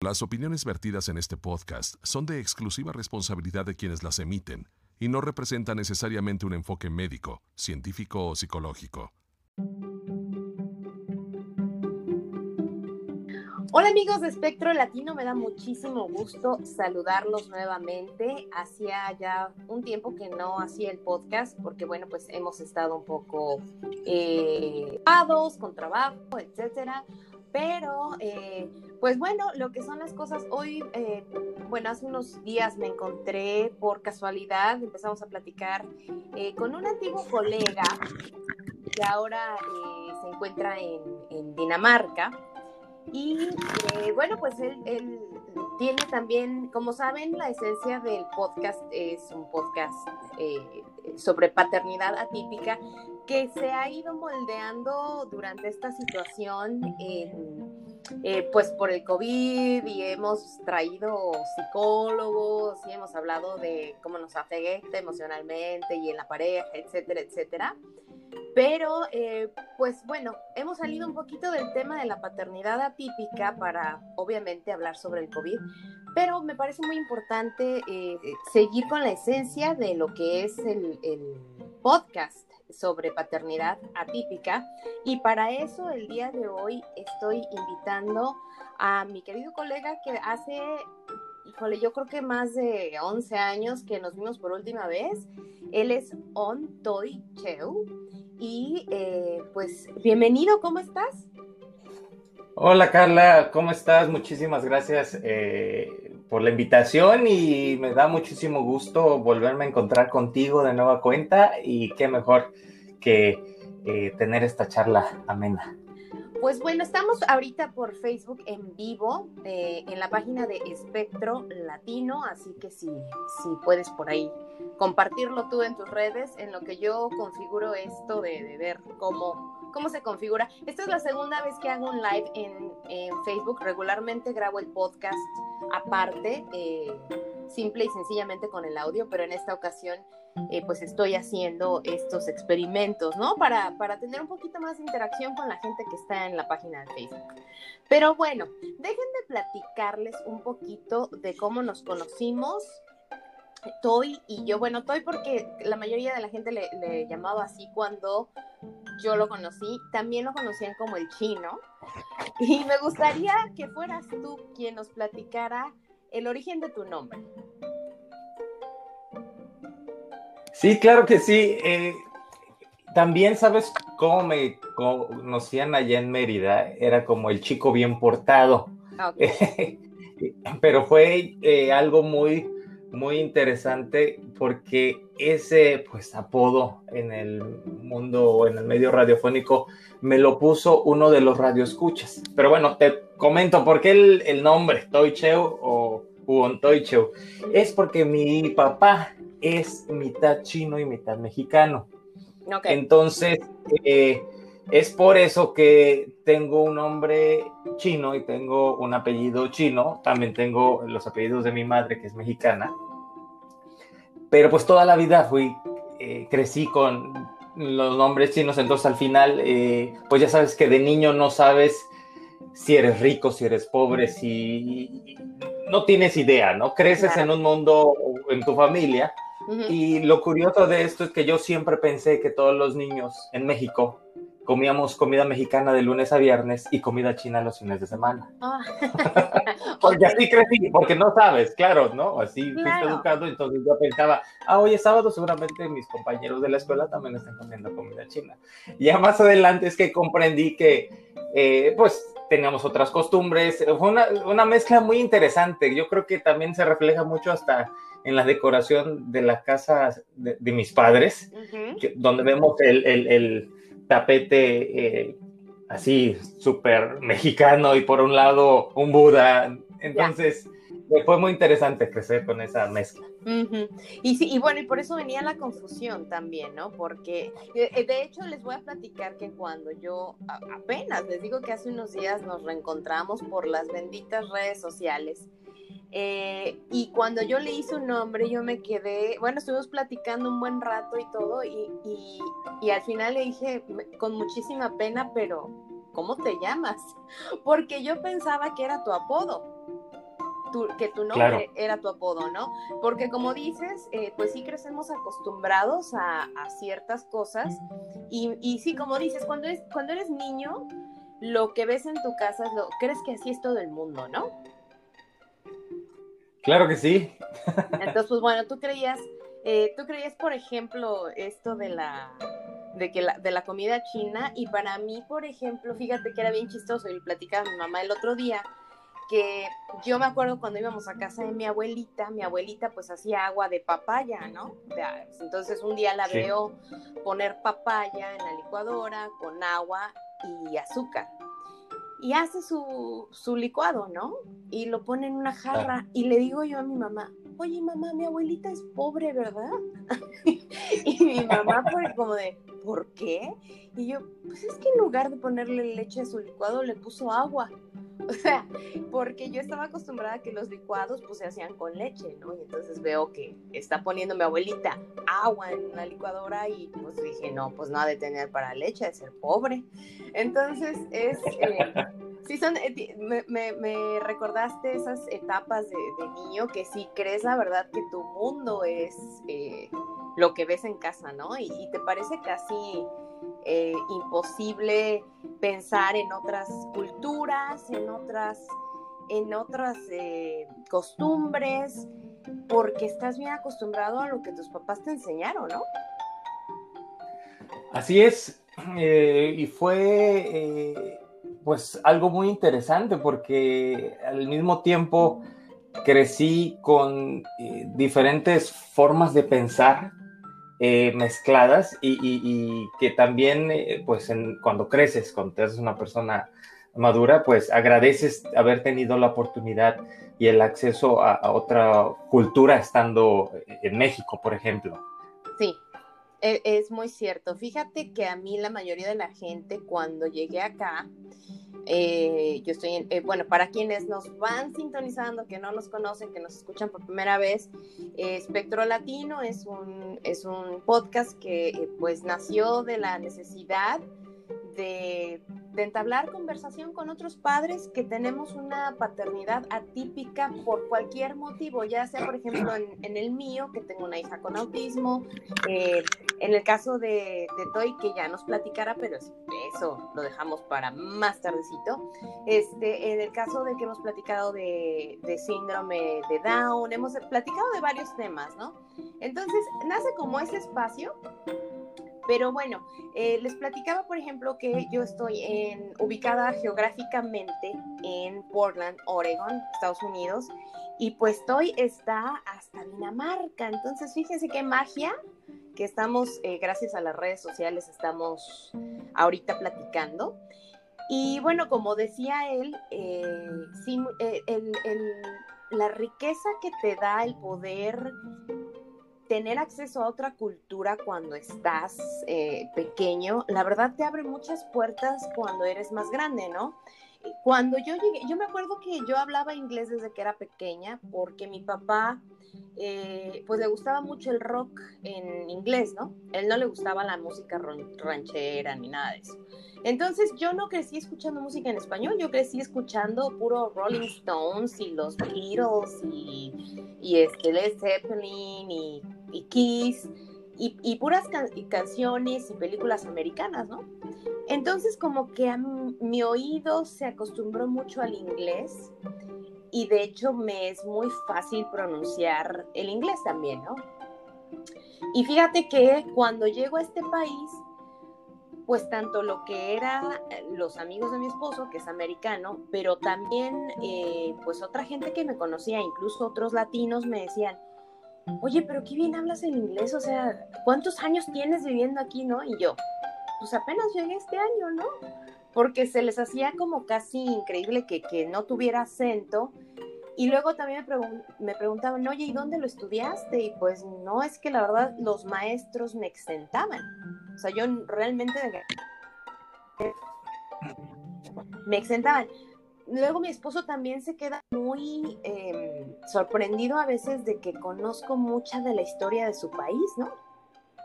Las opiniones vertidas en este podcast son de exclusiva responsabilidad de quienes las emiten y no representan necesariamente un enfoque médico, científico o psicológico. Hola amigos de Espectro Latino, me da muchísimo gusto saludarlos nuevamente. Hacía ya un tiempo que no hacía el podcast porque bueno, pues hemos estado un poco eh, con trabajo, etcétera. Pero, eh, pues bueno, lo que son las cosas, hoy, eh, bueno, hace unos días me encontré por casualidad, empezamos a platicar eh, con un antiguo colega que ahora se encuentra en, Dinamarca. Y bueno, pues él, él, tiene también, como saben, la esencia del podcast es un podcast sobre paternidad atípica que se ha ido moldeando durante esta situación, eh, pues por el COVID y hemos traído psicólogos y hemos hablado de cómo nos afecta emocionalmente y en la pareja, etcétera, etcétera. Pero, eh, pues bueno, hemos salido un poquito del tema de la paternidad atípica para, obviamente, hablar sobre el COVID, pero me parece muy importante eh, seguir con la esencia de lo que es el, el podcast sobre paternidad atípica. Y para eso el día de hoy estoy invitando a mi querido colega que hace, híjole, yo creo que más de 11 años que nos vimos por última vez. Él es On Toy Cheu. Y eh, pues bienvenido, ¿cómo estás? Hola Carla, ¿cómo estás? Muchísimas gracias eh, por la invitación y me da muchísimo gusto volverme a encontrar contigo de nueva cuenta y qué mejor que eh, tener esta charla amena. Pues bueno, estamos ahorita por Facebook en vivo eh, en la página de Espectro Latino, así que si, si puedes por ahí compartirlo tú en tus redes, en lo que yo configuro esto de, ver cómo, cómo se configura. Esta es la segunda vez que hago un live en, Facebook, regularmente grabo el podcast aparte, eh, simple y sencillamente con el audio, pero en esta ocasión eh, pues estoy haciendo estos experimentos, ¿no? Para, para tener un poquito más de interacción con la gente que está en la página de Facebook. Pero bueno, dejen de platicarles un poquito de cómo nos conocimos. Toy y yo, bueno, Toy porque la mayoría de la gente le, le llamaba así cuando yo lo conocí, también lo conocían como el chino. Y me gustaría que fueras tú quien nos platicara el origen de tu nombre. Sí, claro que sí. Eh, también sabes cómo me conocían allá en Mérida. Era como el chico bien portado. Ah, pero fue eh, algo muy, muy interesante porque ese pues apodo en el mundo o en el medio radiofónico me lo puso uno de los radioescuchas. Pero bueno, te comento por qué el, el nombre Toicheu o Uon Toicheu. Es porque mi papá es mitad chino y mitad mexicano. Entonces, eh, es por eso que tengo un nombre chino y tengo un apellido chino. También tengo los apellidos de mi madre, que es mexicana. Pero pues toda la vida fui, eh, crecí con los nombres chinos, entonces al final, eh, pues ya sabes que de niño no sabes si eres rico, si eres pobre, si no tienes idea, ¿no? Creces en un mundo, en tu familia, y lo curioso de esto es que yo siempre pensé que todos los niños en México comíamos comida mexicana de lunes a viernes y comida china los fines de semana. Ah. porque así crecí, porque no sabes, claro, ¿no? Así fuiste educado, entonces yo pensaba, ah, hoy es sábado, seguramente mis compañeros de la escuela también están comiendo comida china. Ya más adelante es que comprendí que, eh, pues, teníamos otras costumbres, fue una, una mezcla muy interesante, yo creo que también se refleja mucho hasta en la decoración de la casa de, mis padres, donde vemos el, tapete eh, así súper mexicano y por un lado un Buda. Entonces, fue muy interesante crecer con esa mezcla. Y sí, y bueno, y por eso venía la confusión también, ¿no? Porque eh, de hecho les voy a platicar que cuando yo apenas les digo que hace unos días nos reencontramos por las benditas redes sociales eh, y cuando yo le hice un nombre, yo me quedé, bueno, estuvimos platicando un buen rato y todo, y, y, al final le dije con muchísima pena, pero ¿cómo te llamas? Porque yo pensaba que era tu apodo. que tu nombre era tu apodo, ¿no? Porque como dices, eh, pues sí crecemos acostumbrados a, ciertas cosas y, y, sí, como dices, cuando, es, cuando eres niño, lo que ves en tu casa, lo, crees que así es todo el mundo, ¿no? Claro que sí. Entonces, pues bueno, tú creías, eh, tú creías, por ejemplo, esto de la de que la, de la comida china y para mí, por ejemplo, fíjate que era bien chistoso y platicaba mi mamá el otro día que yo me acuerdo cuando íbamos a casa de mi abuelita, mi abuelita pues hacía agua de papaya, ¿no? Entonces un día la veo poner papaya en la licuadora con agua y azúcar. Y hace su, su licuado, ¿no? Y lo pone en una jarra. Y le digo yo a mi mamá, oye mamá, mi abuelita es pobre, ¿verdad? y mi mamá fue como de, ¿por qué? Y yo, pues es que en lugar de ponerle leche a su licuado, le puso agua. O sea, porque yo estaba acostumbrada a que los licuados pues se hacían con leche, ¿no? Y entonces veo que está poniendo mi abuelita agua en la licuadora y pues dije, no, pues no ha de tener para leche, de ser pobre. Entonces es... Eh, sí, son, eh, me, recordaste esas etapas de, niño que sí crees la verdad que tu mundo es eh, lo que ves en casa, ¿no? Y, y te parece casi eh, imposible pensar en otras culturas, en otras, en otras eh, costumbres, porque estás bien acostumbrado a lo que tus papás te enseñaron, ¿no? Así es, eh, y fue pues algo muy interesante porque al mismo tiempo crecí con diferentes formas de pensar eh, mezcladas y, que también, eh, pues, cuando creces, cuando te haces una persona madura, pues agradeces haber tenido la oportunidad y el acceso a, otra cultura estando en México, por ejemplo. Sí, es muy cierto. Fíjate que a mí la mayoría de la gente cuando llegué acá, eh, yo estoy en, eh, bueno, para quienes nos van sintonizando, que no nos conocen, que nos escuchan por primera vez, eh, Espectro Latino es un, es un podcast que pues nació de la necesidad de, entablar conversación con otros padres que tenemos una paternidad atípica por cualquier motivo, ya sea, por ejemplo, en, el mío, que tengo una hija con autismo, eh, en el caso de, de, Toy, que ya nos platicara, pero eso lo dejamos para más tardecito, este, en el caso de que hemos platicado de, de síndrome de Down, hemos platicado de varios temas, ¿no? Entonces, nace como ese espacio pero bueno, eh, les platicaba, por ejemplo, que yo estoy ubicada geográficamente en Portland, Oregon, Estados Unidos, y pues estoy está hasta Dinamarca. Entonces, fíjense qué magia que estamos, eh, gracias a las redes sociales, estamos ahorita platicando. Y bueno, como decía él, eh, la riqueza que te da el poder tener acceso a otra cultura cuando estás eh, pequeño, la verdad te abre muchas puertas cuando eres más grande, ¿no? Cuando yo llegué, yo me acuerdo que yo hablaba inglés desde que era pequeña porque mi papá, eh, pues le gustaba mucho el rock en inglés, ¿no? Él no le gustaba la música ranchera ni nada de eso. Entonces yo no crecí escuchando música en español, yo crecí escuchando puro Rolling Stones y los Beatles y, y este Led Zeppelin y, y Kiss y, puras canciones y películas americanas, ¿no? Entonces como que mi oído se acostumbró mucho al inglés y de hecho me es muy fácil pronunciar el inglés también, ¿no? Y fíjate que cuando llego a este país, pues tanto lo que era eh, los amigos de mi esposo, que es americano, pero también eh, pues otra gente que me conocía, incluso otros latinos me decían, oye, pero qué bien hablas el inglés, o sea, ¿cuántos años tienes viviendo aquí, no? Y yo, pues apenas llegué este año, ¿no? Porque se les hacía como casi increíble que, que no tuviera acento. Y luego también me, me, preguntaban, oye, ¿y dónde lo estudiaste? Y pues no, es que la verdad los maestros me exentaban. O sea, yo realmente me exentaban. Luego mi esposo también se queda muy em, sorprendido a veces de que conozco mucha de la historia de su país, ¿no?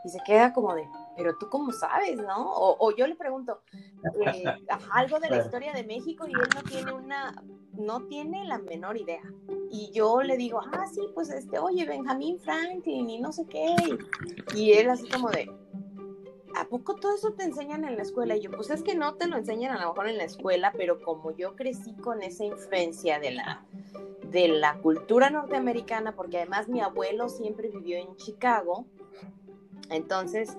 Y se queda como de, pero tú cómo sabes, ¿no? O, yo le pregunto eh, algo de la historia de México y él no tiene una, no tiene la menor idea. Y yo le digo, ah, sí, pues este, oye, Benjamin Franklin y no sé qué. Y él así como de, ¿a poco todo eso te enseñan en la escuela? Y yo, pues es que no te lo enseñan a lo mejor en la escuela, pero como yo crecí con esa influencia de la, de la cultura norteamericana, porque además mi abuelo siempre vivió en Chicago, entonces,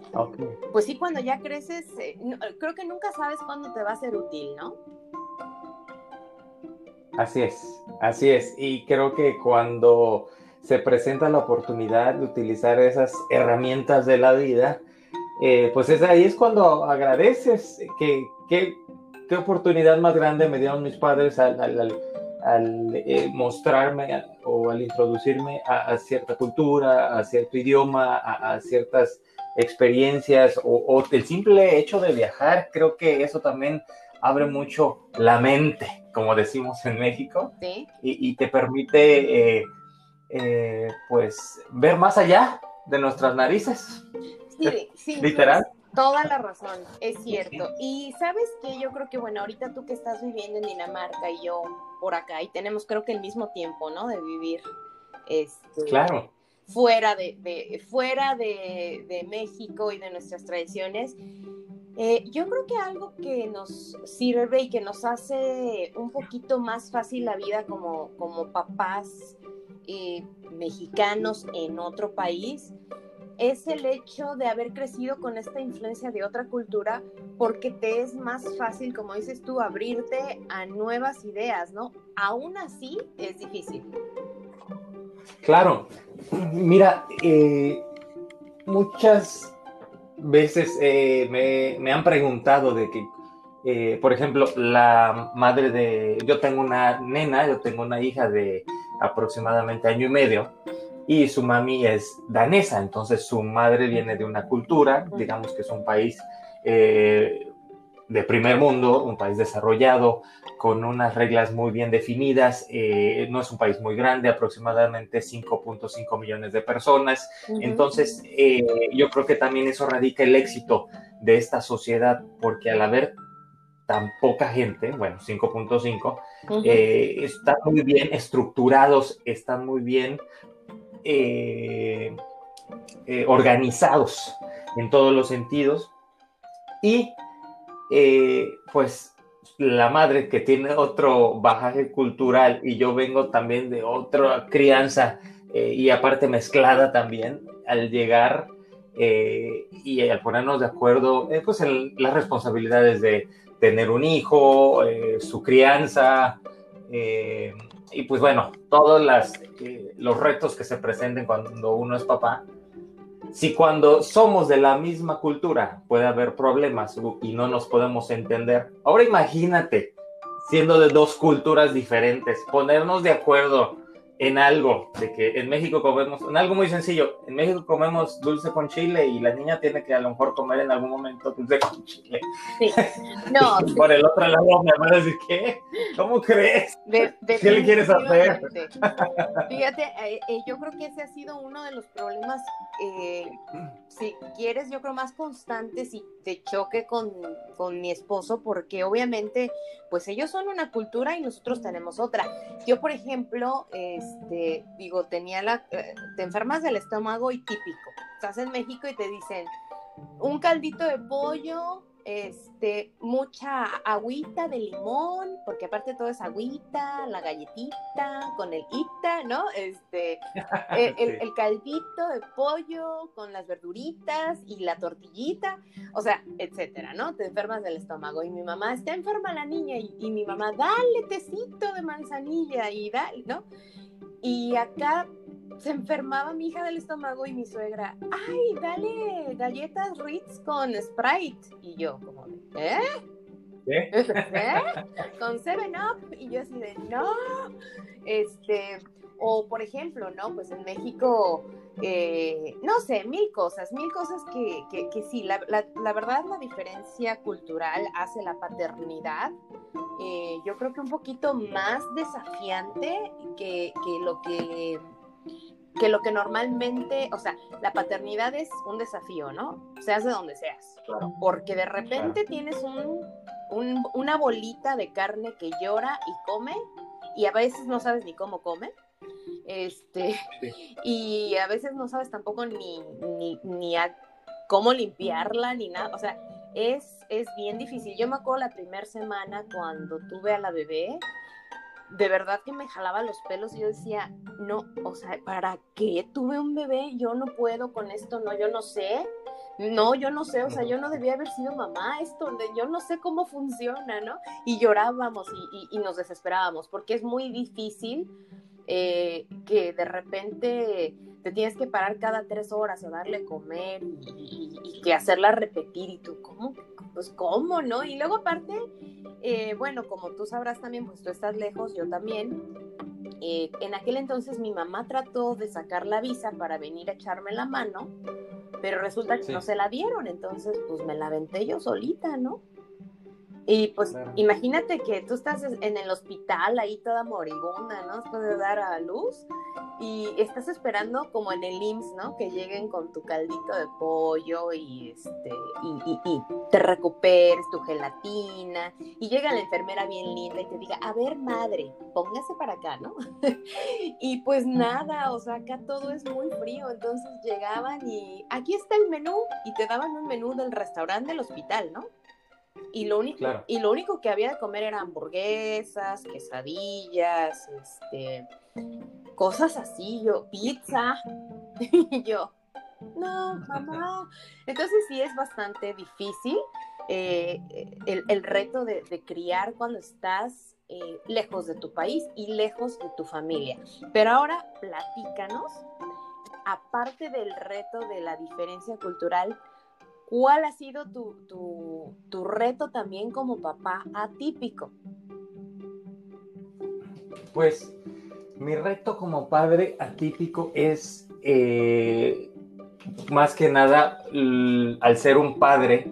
pues sí, cuando ya creces, eh, creo que nunca sabes cuándo te va a ser útil, ¿no? Así es, así es. Y creo que cuando se presenta la oportunidad de utilizar esas herramientas de la vida, eh, pues es ahí es cuando agradeces que, qué oportunidad más grande me dieron mis padres al, eh, mostrarme o al introducirme a, cierta cultura, a cierto idioma, a, ciertas experiencias o, el simple hecho de viajar, creo que eso también abre mucho la mente, como decimos en México, y, te permite eh, pues ver más allá de nuestras narices. Sí, sí. Literal. Toda la razón, es cierto. Y sabes que yo creo que, bueno, ahorita tú que estás viviendo en Dinamarca y yo por acá, y tenemos creo que el mismo tiempo, ¿no? De vivir. Este, claro. Fuera de, fuera de, México y de nuestras tradiciones. Eh, yo creo que algo que nos sirve y que nos hace un poquito más fácil la vida como, como papás eh, mexicanos en otro país es el hecho de haber crecido con esta influencia de otra cultura porque te es más fácil, como dices tú, abrirte a nuevas ideas, ¿no? Aún así es difícil. Claro, mira, eh, muchas veces eh, me, han preguntado de que, eh, por ejemplo, la madre de, yo tengo una nena, yo tengo una hija de aproximadamente año y medio, y su mami es danesa, entonces su madre viene de una cultura, digamos que es un país eh, de primer mundo, un país desarrollado, con unas reglas muy bien definidas, eh, no es un país muy grande, aproximadamente 5.5 millones de personas, entonces eh, yo creo que también eso radica el éxito de esta sociedad, porque al haber tan poca gente, bueno, 5.5, están muy bien estructurados, están muy bien eh, eh, organizados en todos los sentidos. Y eh, pues la madre que tiene otro bajaje cultural y yo vengo también de otra crianza y aparte mezclada también, al llegar y al ponernos de acuerdo pues en las responsabilidades de tener un hijo, su crianza, y pues bueno, todos las, eh, los retos que se presenten cuando uno es papá, si cuando somos de la misma cultura puede haber problemas y no nos podemos entender, ahora imagínate siendo de dos culturas diferentes, ponernos de acuerdo en algo, de que en México comemos, en algo muy sencillo, en México comemos dulce con chile y la niña tiene que a lo mejor comer en algún momento dulce con chile. Sí. No. por el otro lado me van a decir, ¿qué? ¿Cómo crees? ¿Qué le quieres hacer? Fíjate, eh, eh, yo creo que ese ha sido uno de los problemas, eh, si quieres, yo creo más constantes y te choque con, con mi esposo, porque obviamente, pues ellos son una cultura y nosotros tenemos otra. Yo, por ejemplo, este, digo, tenía la, eh, te enfermas del estómago y típico. Estás en México y te dicen un caldito de pollo, este, mucha agüita de limón, porque aparte todo es agüita, la galletita con el ita, ¿no? Este, el, caldito de pollo con las verduritas y la tortillita, o sea, etcétera, ¿no? Te enfermas del estómago y mi mamá está enferma la niña y, y mi mamá, dale tecito de manzanilla y dale, ¿no? Y acá se enfermaba mi hija del estómago y mi suegra, ay, dale galletas Ritz con Sprite. Y yo, como, ¿eh? ¿Eh? ¿Eh? Con Seven Up. Y yo así de, no. Este, o por ejemplo, ¿no? Pues en México, eh, no sé, mil cosas, mil cosas que, que, sí, la, la, verdad la diferencia cultural hace la paternidad, eh, yo creo que un poquito más desafiante que, que lo que que lo que normalmente, o sea, la paternidad es un desafío, ¿no? Seas de donde seas. Porque de repente tienes un, una bolita de carne que llora y come y a veces no sabes ni cómo come. Este, y a veces no sabes tampoco ni, ni, ni a cómo limpiarla ni nada. O sea, es, es bien difícil. Yo me acuerdo la primera semana cuando tuve a la bebé, de verdad que me jalaba los pelos y yo decía, no, o sea, ¿para qué tuve un bebé? Yo no puedo con esto, no, yo no sé. No, yo no sé, o sea, yo no debía haber sido mamá, esto, yo no sé cómo funciona, ¿no? Y llorábamos y, nos desesperábamos, porque es muy difícil eh, que de repente te tienes que parar cada tres horas a darle comer y, y, que hacerla repetir y tú, ¿cómo? Pues cómo, ¿no? Y luego aparte, eh, bueno, como tú sabrás también, pues tú estás lejos, yo también. Eh, en aquel entonces mi mamá trató de sacar la visa para venir a echarme la mano, pero resulta que no se la dieron, entonces pues me la aventé yo solita, ¿no? Y pues imagínate que tú estás en el hospital ahí toda moribunda, ¿no? Después de dar a luz y estás esperando como en el IMSS, ¿no? Que lleguen con tu caldito de pollo y este y, y, te recuperes tu gelatina y llega la enfermera bien linda y te diga, a ver madre, póngase para acá, ¿no? y pues nada, o sea, acá todo es muy frío, entonces llegaban y aquí está el menú y te daban un menú del restaurante del hospital, ¿no? Y lo, único, y lo único que había de comer eran hamburguesas, quesadillas, este, cosas así, yo, pizza. y yo, no, mamá. Entonces sí es bastante difícil eh, el, reto de, criar cuando estás eh, lejos de tu país y lejos de tu familia. Pero ahora platícanos, aparte del reto de la diferencia cultural, ¿Cuál ha sido tu, reto también como papá atípico? Pues mi reto como padre atípico es eh, más que nada al ser un padre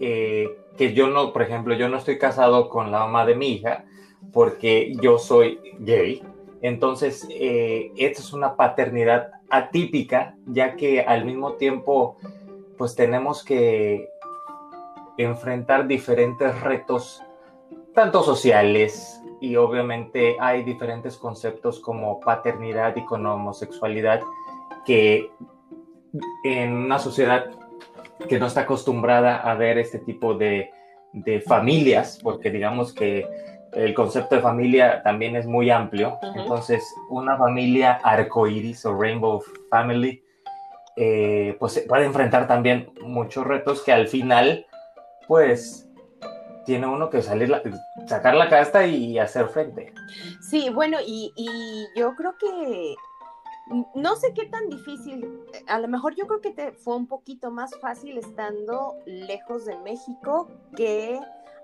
eh, que yo no, por ejemplo, yo no estoy casado con la mamá de mi hija porque yo soy gay. Entonces, eh, esta es una paternidad atípica, ya que al mismo tiempo pues tenemos que enfrentar diferentes retos, tanto sociales y obviamente hay diferentes conceptos como paternidad y con homosexualidad que en una sociedad que no está acostumbrada a ver este tipo de, familias, porque digamos que el concepto de familia también es muy amplio. Entonces, una familia arcoíris o rainbow family eh, pues puede enfrentar también muchos retos que al final, pues, tiene uno que salir, sacar la casta y hacer frente. Sí, bueno, y, y, yo creo que no sé qué tan difícil, a lo mejor yo creo que te fue un poquito más fácil estando lejos de México que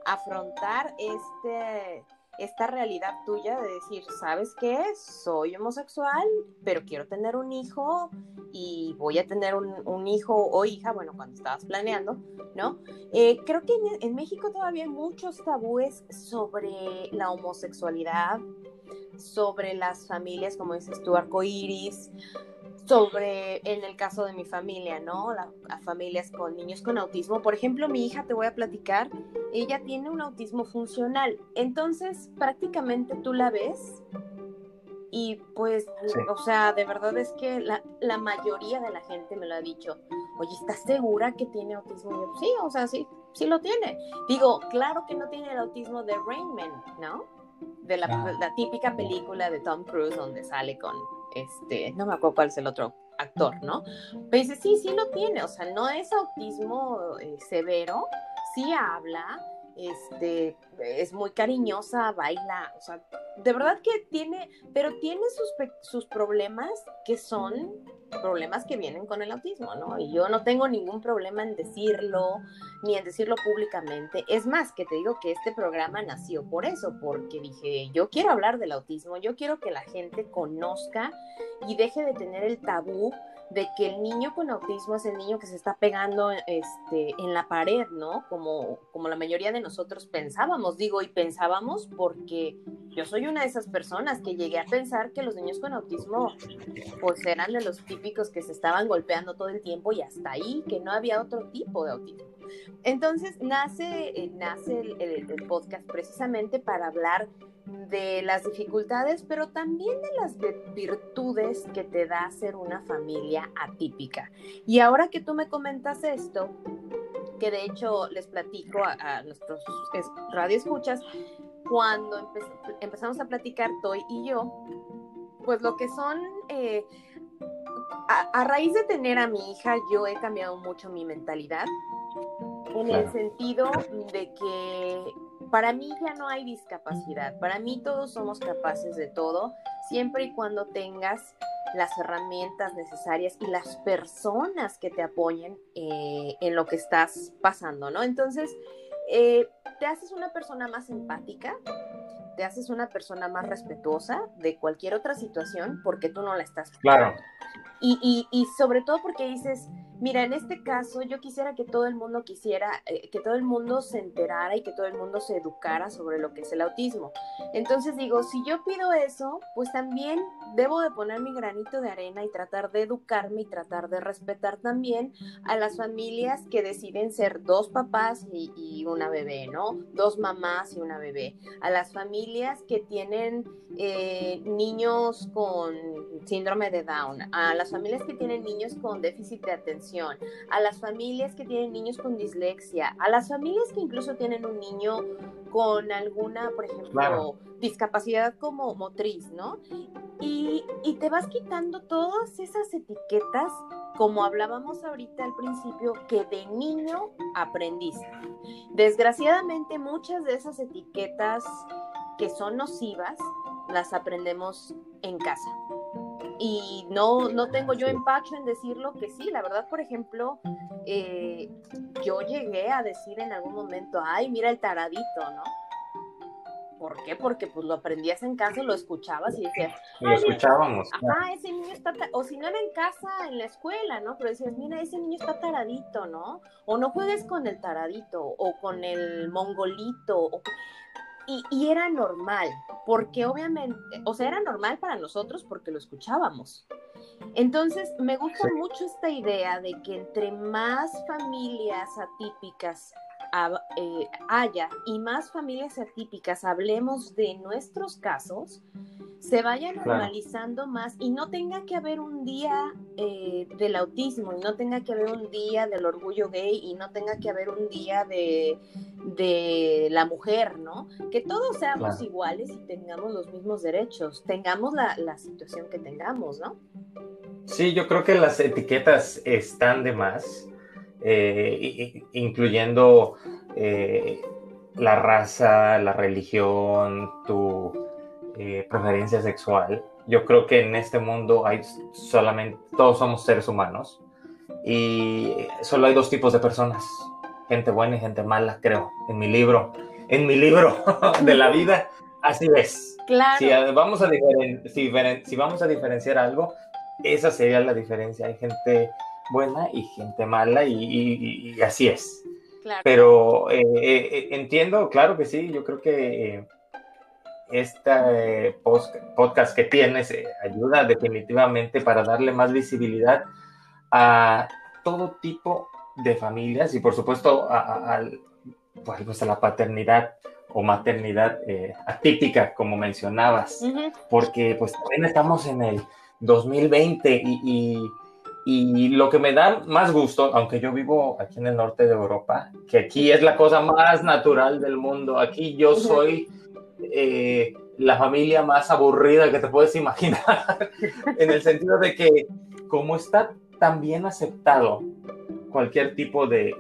afrontar este esta realidad tuya de decir, ¿sabes qué? Soy homosexual, pero quiero tener un hijo y voy a tener un, hijo o hija, bueno, cuando estabas planeando, ¿no? Eh, creo que en, México todavía hay muchos tabúes sobre la homosexualidad, sobre las familias, como dices tú, arcoíris, sobre, en el caso de mi familia, ¿no? La, a familias con niños con autismo. Por ejemplo, mi hija, te voy a platicar, ella tiene un autismo funcional. Entonces, prácticamente tú la ves y pues, o sea, de verdad es que la, la, mayoría de la gente me lo ha dicho. Oye, ¿estás segura que tiene autismo? yo, sí, o sea, sí, sí lo tiene. Digo, claro que no tiene el autismo de Rainman, ¿no? De la, la típica película de Tom Cruise donde sale con este, no me acuerdo cuál es el otro actor, ¿no? Pero dice, sí, sí lo tiene, o sea, no es autismo eh, severo, sí habla, este, es muy cariñosa, baila, o sea, de verdad que tiene, pero tiene sus, sus problemas que son problemas que vienen con el autismo, ¿no? Y yo no tengo ningún problema en decirlo, ni en decirlo públicamente. Es más, que te digo que este programa nació por eso, porque dije, yo quiero hablar del autismo, yo quiero que la gente conozca y deje de tener el tabú de que el niño con autismo es el niño que se está pegando este, en la pared, ¿no? Como, como la mayoría de nosotros pensábamos, digo, y pensábamos porque yo soy una de esas personas que llegué a pensar que los niños con autismo pues eran de los típicos que se estaban golpeando todo el tiempo y hasta ahí, que no había otro tipo de autismo. Entonces nace, eh, nace el podcast precisamente para hablar de las dificultades, pero también de las virtudes que te da ser una familia atípica. Y ahora que tú me comentas esto, que de hecho les platico a, nuestros radioescuchas, cuando empezamos a platicar Toy y yo, pues lo que son, eh, a, raíz de tener a mi hija, yo he cambiado mucho mi mentalidad, en el sentido de que para mí ya no hay discapacidad, para mí todos somos capaces de todo, siempre y cuando tengas las herramientas necesarias y las personas que te apoyen eh, en lo que estás pasando, ¿no? Entonces, eh, te haces una persona más empática, te haces una persona más respetuosa de cualquier otra situación porque tú no la estás. Claro. Y, y, sobre todo porque dices, mira, en este caso yo quisiera que todo el mundo quisiera, eh, que todo el mundo se enterara y que todo el mundo se educara sobre lo que es el autismo. Entonces digo, si yo pido eso, pues también debo de poner mi granito de arena y tratar de educarme y tratar de respetar también a las familias que deciden ser dos papás y, una bebé, ¿no? Dos mamás y una bebé. A las familias que tienen eh, niños con síndrome de Down, a las familias que tienen niños con déficit de atención, a las familias que tienen niños con dislexia, a las familias que incluso tienen un niño con alguna, por ejemplo, discapacidad como motriz, ¿no? Y, y te vas quitando todas esas etiquetas, como hablábamos ahorita al principio, que de niño aprendiste. Desgraciadamente muchas de esas etiquetas que son nocivas, las aprendemos en casa. Y no, no tengo yo empacho en decirlo que sí, la verdad, por ejemplo, eh, yo llegué a decir en algún momento, ay, mira el taradito, ¿no? ¿Por qué? Porque pues lo aprendías en casa, lo escuchabas y decías... Lo escuchábamos. Ajá, ese niño está... O si no era en casa, en la escuela, ¿no? Pero decías, mira, ese niño está taradito, ¿no? O no juegues con el taradito, o con el mongolito, o... Y, era normal, porque obviamente, o sea, era normal para nosotros porque lo escuchábamos. Entonces, me gusta mucho esta idea de que entre más familias atípicas eh, haya y más familias atípicas hablemos de nuestros casos, se vaya normalizando más y no tenga que haber un día eh, del autismo y no tenga que haber un día del orgullo gay y no tenga que haber un día de, la mujer, ¿no? Que todos seamos iguales y tengamos los mismos derechos, tengamos la, situación que tengamos, ¿no? Sí, yo creo que las etiquetas están de más, eh, incluyendo eh, la raza, la religión, tu eh, preferencia sexual. Yo creo que en este mundo hay solamente, todos somos seres humanos y solo hay dos tipos de personas, gente buena y gente mala, creo, en mi libro, en mi libro de la vida, así es. Claro. Si vamos a, si, vamos a diferenciar algo, esa sería la diferencia. Hay gente buena y gente mala y, así es. Pero eh, eh, entiendo, claro que sí, yo creo que este podcast que tienes eh, ayuda definitivamente para darle más visibilidad a todo tipo de familias y por supuesto a, pues, a la paternidad o maternidad eh, atípica, como mencionabas, porque pues también estamos en el 2020 y, y, lo que me da más gusto, aunque yo vivo aquí en el norte de Europa, que aquí es la cosa más natural del mundo, aquí yo soy eh, la familia más aburrida que te puedes imaginar, en el sentido de que como está tan bien aceptado cualquier tipo de,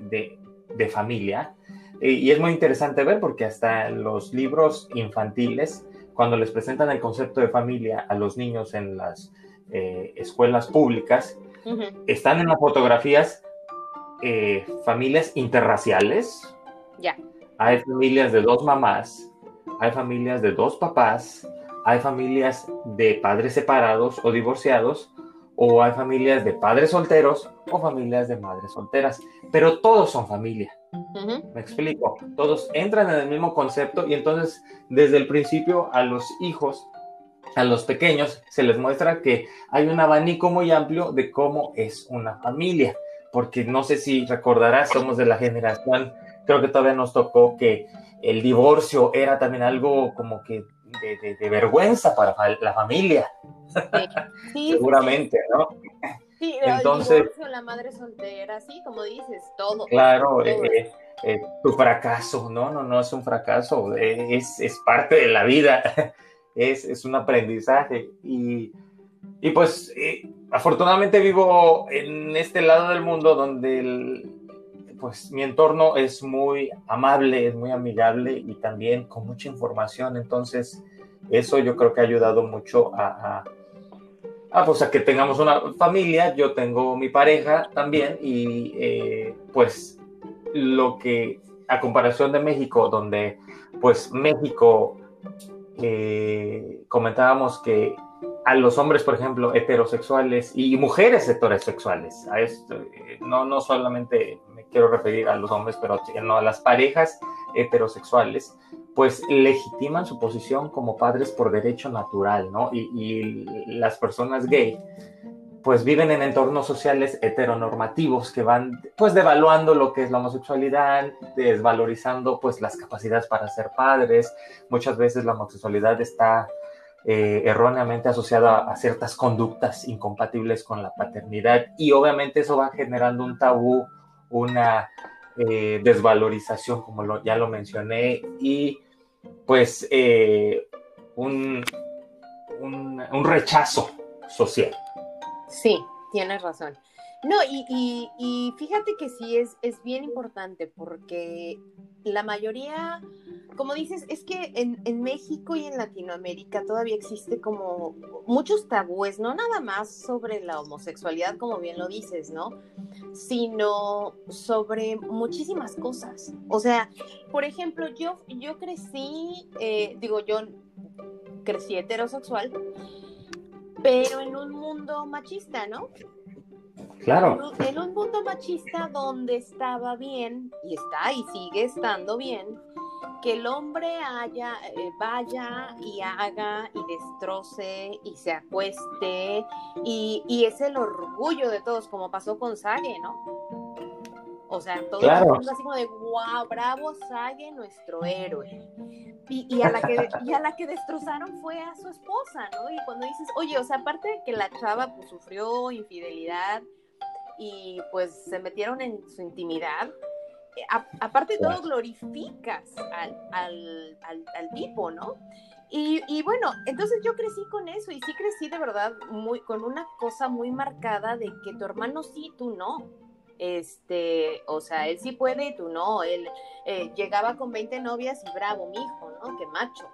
de, familia, eh, y es muy interesante ver porque hasta los libros infantiles, cuando les presentan el concepto de familia a los niños en las eh, escuelas públicas, están en las fotografías familias interraciales. Ya. Hay familias de dos mamás, hay familias de dos papás, hay familias de padres separados o divorciados, o hay familias de padres solteros o familias de madres solteras, pero todos son familia. Me explico, todos entran en el mismo concepto y entonces desde el principio a los hijos, a los pequeños, se les muestra que hay un abanico muy amplio de cómo es una familia, porque no sé si recordarás, somos de la generación, creo que todavía nos tocó que el divorcio era también algo como que de, vergüenza para la familia. Sí. Seguramente, ¿no? Sí, Entonces, la madre soltera, sí, como dices, todo. Claro, eh, eh, tu fracaso, no, no, no es un fracaso, es, es parte de la vida, es, es un aprendizaje. Y, y pues, eh, afortunadamente vivo en este lado del mundo donde el, pues mi entorno es muy amable, es muy amigable y también con mucha información. Entonces, eso yo creo que ha ayudado mucho a, a, pues a que tengamos una familia. Yo tengo mi pareja también y eh, pues lo que a comparación de México, donde pues México eh, comentábamos que a los hombres, por ejemplo, heterosexuales y mujeres heterosexuales, a esto, eh, no, no solamente quiero referir a los hombres, pero no a las parejas heterosexuales, pues legitiman su posición como padres por derecho natural, ¿no? Y, las personas gay, pues viven en entornos sociales heteronormativos que van, pues, devaluando lo que es la homosexualidad, desvalorizando, pues, las capacidades para ser padres. Muchas veces la homosexualidad está eh, erróneamente asociada a ciertas conductas incompatibles con la paternidad y obviamente eso va generando un tabú una eh, desvalorización, como ya lo mencioné, y pues eh, un, un, rechazo social. Sí, tienes razón. No, y, y, fíjate que sí es, es bien importante porque la mayoría, como dices, es que en, en, México y en Latinoamérica todavía existe como muchos tabúes, no nada más sobre la homosexualidad, como bien lo dices, ¿no? Sino sobre muchísimas cosas. O sea, por ejemplo, yo, yo crecí, eh, digo, yo crecí heterosexual, pero en un mundo machista, ¿no? Claro. En un mundo machista donde estaba bien, y está y sigue estando bien, que el hombre haya, eh, vaya y haga y destroce y se acueste, y, es el orgullo de todos, como pasó con Sage, ¿no? O sea, todo el mundo así como de, wow, bravo Sage, nuestro héroe. Y, a la que, y a la que destrozaron fue a su esposa, ¿no? Y cuando dices, oye, o sea, aparte de que la chava pues, sufrió infidelidad, y pues se metieron en su intimidad. Eh, aparte de todo, glorificas al, tipo, ¿no? Y, bueno, entonces yo crecí con eso y sí crecí de verdad muy, con una cosa muy marcada de que tu hermano sí, tú no. Este, o sea, él sí puede y tú no. Él eh, llegaba con 20 novias y bravo, mi hijo, ¿no? Qué macho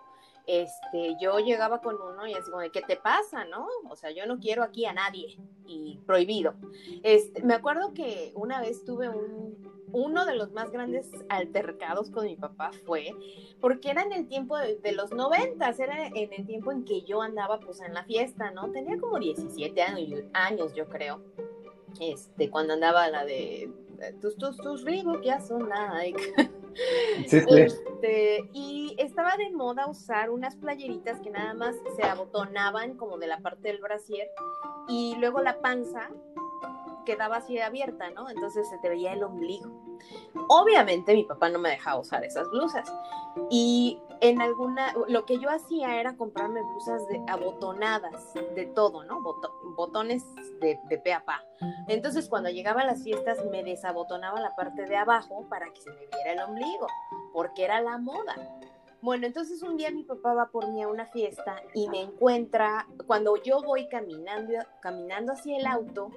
este, yo llegaba con uno y así como, ¿qué te pasa, no? O sea, yo no quiero aquí a nadie y prohibido. Este, me acuerdo que una vez tuve un, uno de los más grandes altercados con mi papá fue porque era en el tiempo de, los noventas, era en el tiempo en que yo andaba pues en la fiesta, ¿no? Tenía como 17 años, años yo creo, este, cuando andaba la de tus, tus, tus Reebok ya son Nike. Este, y estaba de moda usar unas playeritas que nada más se abotonaban como de la parte del brasier y luego la panza quedaba así abierta, ¿no? Entonces se te veía el ombligo. Obviamente mi papá no me dejaba usar esas blusas. Y en alguna, lo que yo hacía era comprarme blusas de, abotonadas, de todo, ¿no? botones de, de pe a pa. Entonces cuando llegaba a las fiestas me desabotonaba la parte de abajo para que se me viera el ombligo, porque era la moda. Bueno, entonces un día mi papá va por mí a una fiesta y me encuentra, cuando yo voy caminando, caminando hacia el auto,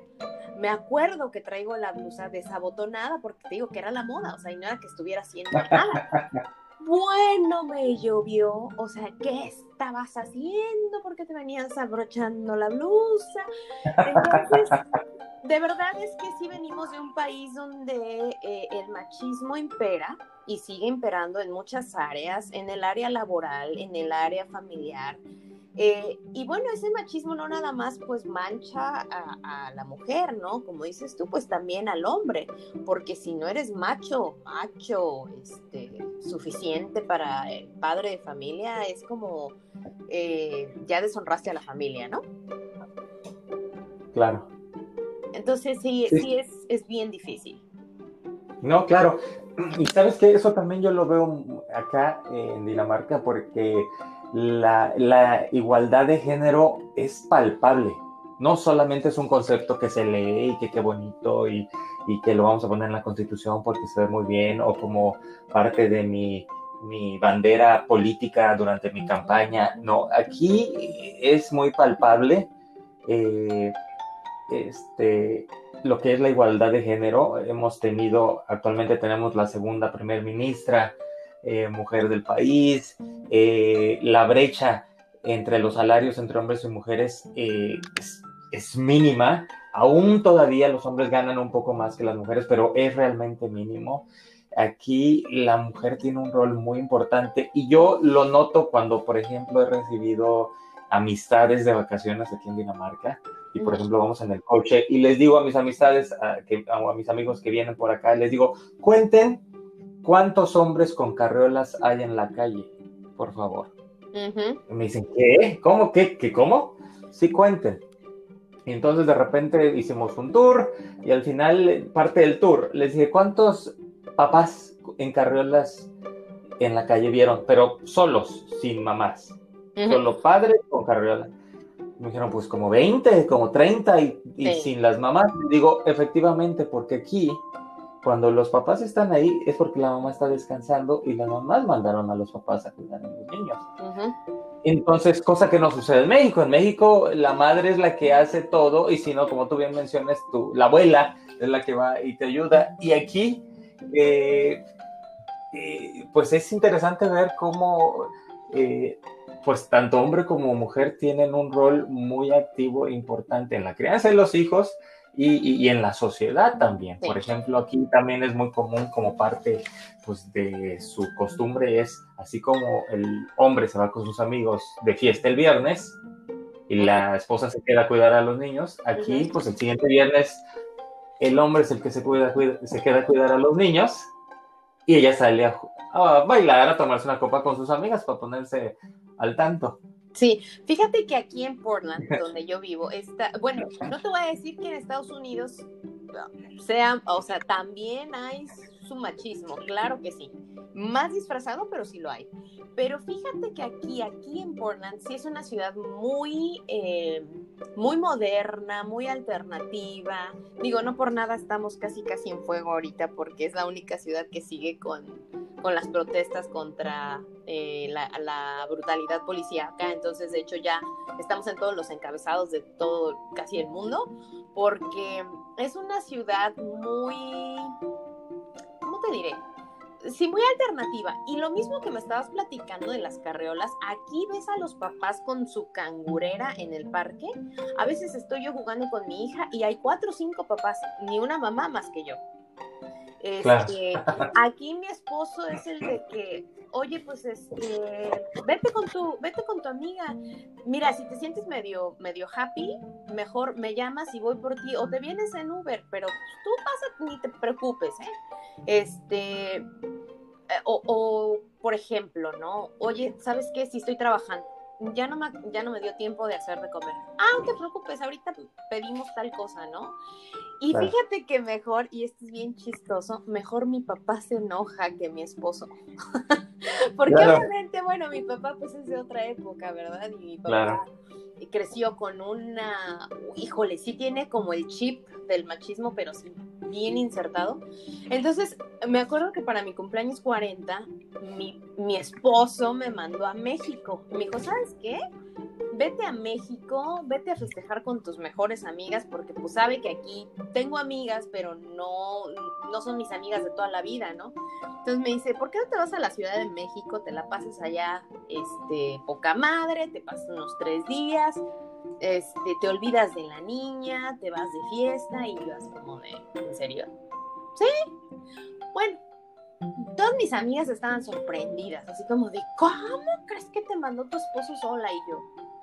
me acuerdo que traigo la blusa desabotonada porque te digo que era la moda, o sea, y no era que estuviera haciendo nada. Bueno, me llovió, o sea, ¿qué estabas haciendo? ¿Por qué te venías abrochando la blusa? Entonces, de verdad es que sí venimos de un país donde eh, el machismo impera y sigue imperando en muchas áreas, en el área laboral, en el área familiar. Eh, y bueno, ese machismo no nada más pues mancha a, la mujer, ¿no? Como dices tú, pues también al hombre, porque si no eres macho, macho, este, suficiente para el padre de familia, es como eh, ya deshonraste a la familia, ¿no? Claro. Entonces sí, sí, es, es bien difícil. No, claro. Y sabes que eso también yo lo veo acá en Dinamarca porque la, igualdad de género es palpable. No solamente es un concepto que se lee y que qué bonito y, que lo vamos a poner en la constitución porque se ve muy bien o como parte de mi, bandera política durante mi campaña. No, aquí es muy palpable eh, este, lo que es la igualdad de género. Hemos tenido, actualmente tenemos la segunda primer ministra, eh, mujer del país, eh, la brecha entre los salarios entre hombres y mujeres eh, es, mínima. Aún todavía los hombres ganan un poco más que las mujeres, pero es realmente mínimo. Aquí la mujer tiene un rol muy importante y yo lo noto cuando, por ejemplo, he recibido amistades de vacaciones aquí en Dinamarca y por ejemplo vamos en el coche y les digo a mis amistades, a, que, a mis amigos que vienen por acá, les digo, cuenten ¿cuántos hombres con carriolas hay en la calle? Por favor. me dicen, ¿qué? ¿Cómo? ¿Qué? ¿Qué? ¿Cómo? Sí, cuenten. Y entonces de repente hicimos un tour y al final, parte del tour, les dije, ¿cuántos papás en carriolas en la calle vieron? Pero solos, sin mamás. Solo padres con carriolas. Me dijeron, pues como 20, como 30 y, sin las mamás. digo, efectivamente, porque aquí cuando los papás están ahí es porque la mamá está descansando y las mamás mandaron a los papás a cuidar a los niños. Entonces, cosa que no sucede en México. En México la madre es la que hace todo y si no, como tú bien mencionas, tú, la abuela es la que va y te ayuda. Y aquí, eh, eh, pues es interesante ver cómo, eh, pues tanto hombre como mujer tienen un rol muy activo e importante en la crianza de los hijos y, en la sociedad también. Por ejemplo, aquí también es muy común como parte pues, de su costumbre es, así como el hombre se va con sus amigos de fiesta el viernes y la esposa se queda a cuidar a los niños, aquí pues el siguiente viernes el hombre es el que se, cuida, se queda a cuidar a los niños y ella sale a, a bailar, a tomarse una copa con sus amigas para ponerse al tanto. Sí, fíjate que aquí en Portland, donde yo vivo, está, bueno, no te voy a decir que en Estados Unidos sea, o sea, también hay su machismo, claro que sí. Más disfrazado, pero sí lo hay. Pero fíjate que aquí, aquí en Portland, sí es una ciudad muy, eh, muy moderna, muy alternativa. Digo, no por nada estamos casi, casi en fuego ahorita, porque es la única ciudad que sigue con, con las protestas contra eh, la, brutalidad policíaca. Entonces, de hecho, ya estamos en todos los encabezados de todo, casi el mundo, porque es una ciudad muy, ¿cómo te diré? Sí, muy alternativa. Y lo mismo que me estabas platicando de las carreolas, aquí ves a los papás con su cangurera en el parque. A veces estoy yo jugando con mi hija y hay cuatro o cinco papás, ni una mamá más que yo. Este, aquí mi esposo es el de que, oye, pues este, vete con tu, vete con tu amiga. Mira, si te sientes medio, medio happy, mejor me llamas y voy por ti, o te vienes en Uber, pero tú pasa, ni te preocupes, ¿eh? Este, eh, o, o, por ejemplo, ¿no? Oye, ¿sabes qué? Si estoy trabajando ya no, me, ya no me dio tiempo de hacer de comer. Ah, no te preocupes, ahorita pedimos tal cosa, ¿no? Y fíjate que mejor, y esto es bien chistoso, mejor mi papá se enoja que mi esposo. Porque obviamente, bueno, mi papá pues es de otra época, ¿verdad? Y mi papá creció con una, híjole, sí tiene como el chip del machismo, pero sí bien insertado. Entonces, me acuerdo que para mi cumpleaños 40, mi, mi esposo me mandó a México. Me dijo, ¿sabes qué? Vete a México, vete a festejar con tus mejores amigas, porque pues sabe que aquí tengo amigas, pero no, no son mis amigas de toda la vida, ¿no? Entonces me dice, ¿por qué no te vas a la Ciudad de México? Te la pasas allá, este, poca madre, te pasas unos tres días, este, te olvidas de la niña, te vas de fiesta y así como de, ¿en serio? Sí. Bueno, todas mis amigas estaban sorprendidas, así como de, ¿cómo crees que te mandó tu esposo sola? Y yo,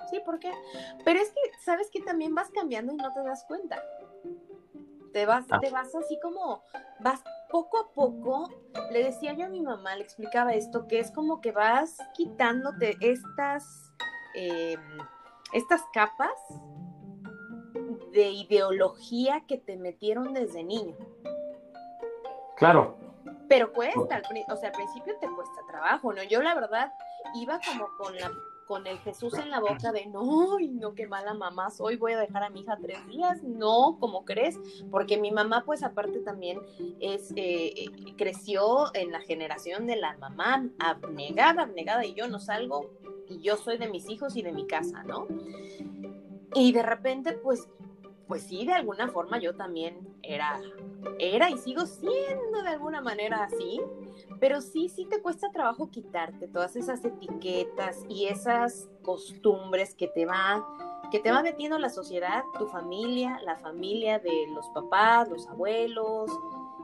sí, ¿por qué? Pero es que, ¿sabes que también vas cambiando y no te das cuenta? Te vas, ah. te vas así como, vas poco a poco, le decía yo a mi mamá, le explicaba esto, que es como que vas quitándote estas, em, estas capas de ideología que te metieron desde niño. Claro. Pero cuesta, o sea, al principio te cuesta trabajo, ¿no? Yo la verdad iba como con la con el Jesús en la boca de no, y no, qué mala mamá soy, voy a dejar a mi hija tres días, no, como crees? Porque mi mamá, pues aparte también es, eh, creció en la generación de la mamá abnegada, abnegada, y yo no salgo, y yo soy de mis hijos y de mi casa, ¿no? Y de repente, pues pues sí, de alguna forma yo también era, era y sigo siendo de alguna manera así, pero sí, sí te cuesta trabajo quitarte todas esas etiquetas y esas costumbres que te va, que te va metiendo la sociedad, tu familia, la familia de los papás, los abuelos,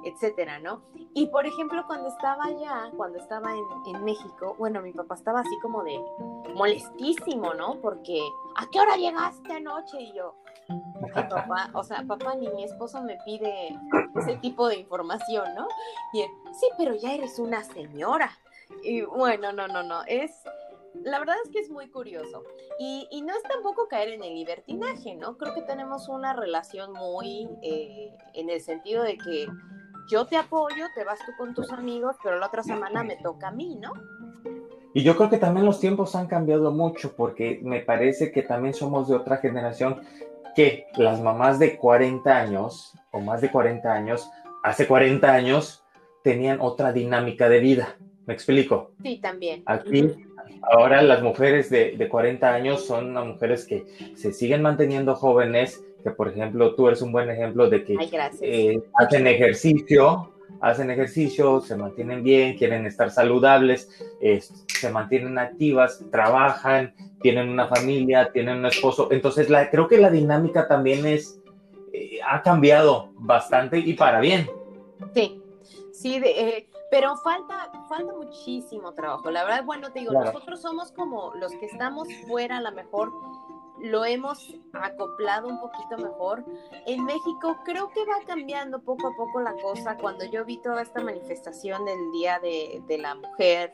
etcétera, ¿no? Y por ejemplo, cuando estaba allá, cuando estaba en, México, bueno, mi papá estaba así como de molestísimo, ¿no? Porque, ¿a qué hora llegaste anoche? Y yo, papá, o sea, papá ni mi esposo me pide ese tipo de información, ¿no? Y él, sí, pero ya eres una señora. Y bueno, no, no, no, es, la verdad es que es muy curioso. Y, no es tampoco caer en el libertinaje, ¿no? Creo que tenemos una relación muy eh, en el sentido de que yo te apoyo, te vas tú con tus amigos, pero la otra semana me toca a mí, ¿no? Y yo creo que también los tiempos han cambiado mucho porque me parece que también somos de otra generación que las mamás de 40 años o más de 40 años, hace 40 años, tenían otra dinámica de vida. ¿Me explico? Sí, también. Aquí, ahora las mujeres de, de 40 años son mujeres que se siguen manteniendo jóvenes, que por ejemplo tú eres un buen ejemplo de que eh, hacen ejercicio, hacen ejercicio, se mantienen bien, quieren estar saludables, se mantienen activas, trabajan, tienen una familia, tienen un esposo. Entonces la, creo que la dinámica también es, eh, ha cambiado bastante y para bien. Sí, sí, eh, pero falta, falta muchísimo trabajo. La verdad, bueno, te digo, nosotros somos como los que estamos fuera, a lo mejor lo hemos acoplado un poquito mejor. En México creo que va cambiando poco a poco la cosa. Cuando yo vi toda esta manifestación del Día de, la Mujer,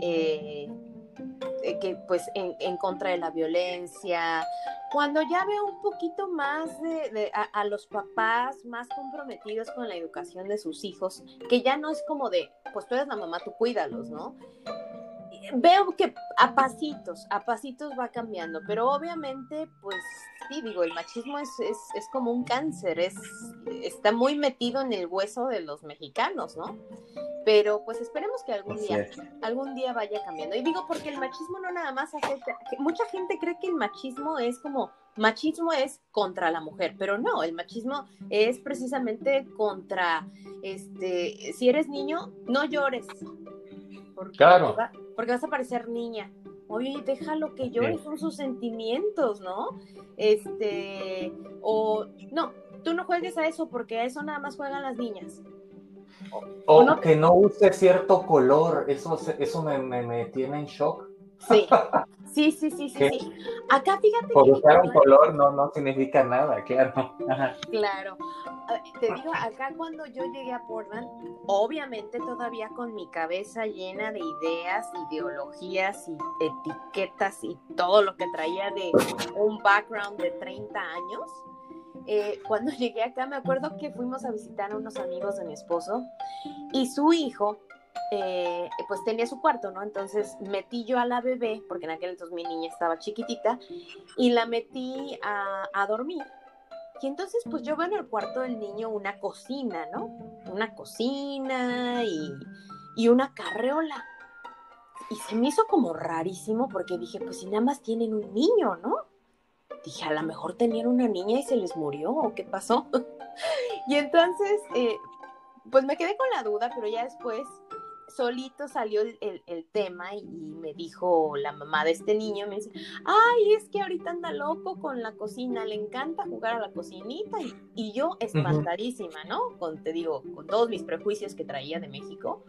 eh, que pues en, contra de la violencia, cuando ya veo un poquito más de, a, los papás más comprometidos con la educación de sus hijos, que ya no es como de, pues tú eres la mamá, tú cuídalos, ¿no? Veo que a pasitos, a pasitos va cambiando, pero obviamente, pues sí, digo, el machismo es, es, como un cáncer, es, está muy metido en el hueso de los mexicanos, ¿no? Pero pues esperemos que algún día, algún día vaya cambiando. Y digo, porque el machismo no nada más afecta, mucha gente cree que el machismo es como, machismo es contra la mujer, pero no, el machismo es precisamente contra, este, si eres niño, no llores, claro. porque vas a parecer niña. Oye, déjalo que llore, son sus sentimientos, ¿no? Este, o no, tú no juegues a eso porque a eso nada más juegan las niñas. O, que no use cierto color, eso, eso me, me tiene en shock. Sí, sí, sí, sí, sí, Acá fíjate Por usar un color no, no significa nada, claro. Claro. Te digo, acá cuando yo llegué a Portland, obviamente todavía con mi cabeza llena de ideas, ideologías y etiquetas y todo lo que traía de un background de 30 años, eh, cuando llegué acá me acuerdo que fuimos a visitar a unos amigos de mi esposo y su hijo eh, pues tenía su cuarto, ¿no? Entonces metí yo a la bebé, porque en aquel entonces mi niña estaba chiquitita, y la metí a, dormir. Y entonces, pues yo veo en el cuarto del niño una cocina, ¿no? Una cocina y, y una carreola. Y se me hizo como rarísimo porque dije, pues si nada más tienen un niño, ¿no? Dije, a lo mejor tenían una niña y se les murió, ¿o qué pasó? y entonces, eh, pues me quedé con la duda, pero ya después solito salió el, tema y, me dijo la mamá de este niño, me dice, ay, es que ahorita anda loco con la cocina, le encanta jugar a la cocinita y, yo espantadísima, ¿no? Con, te digo, con todos mis prejuicios que traía de México.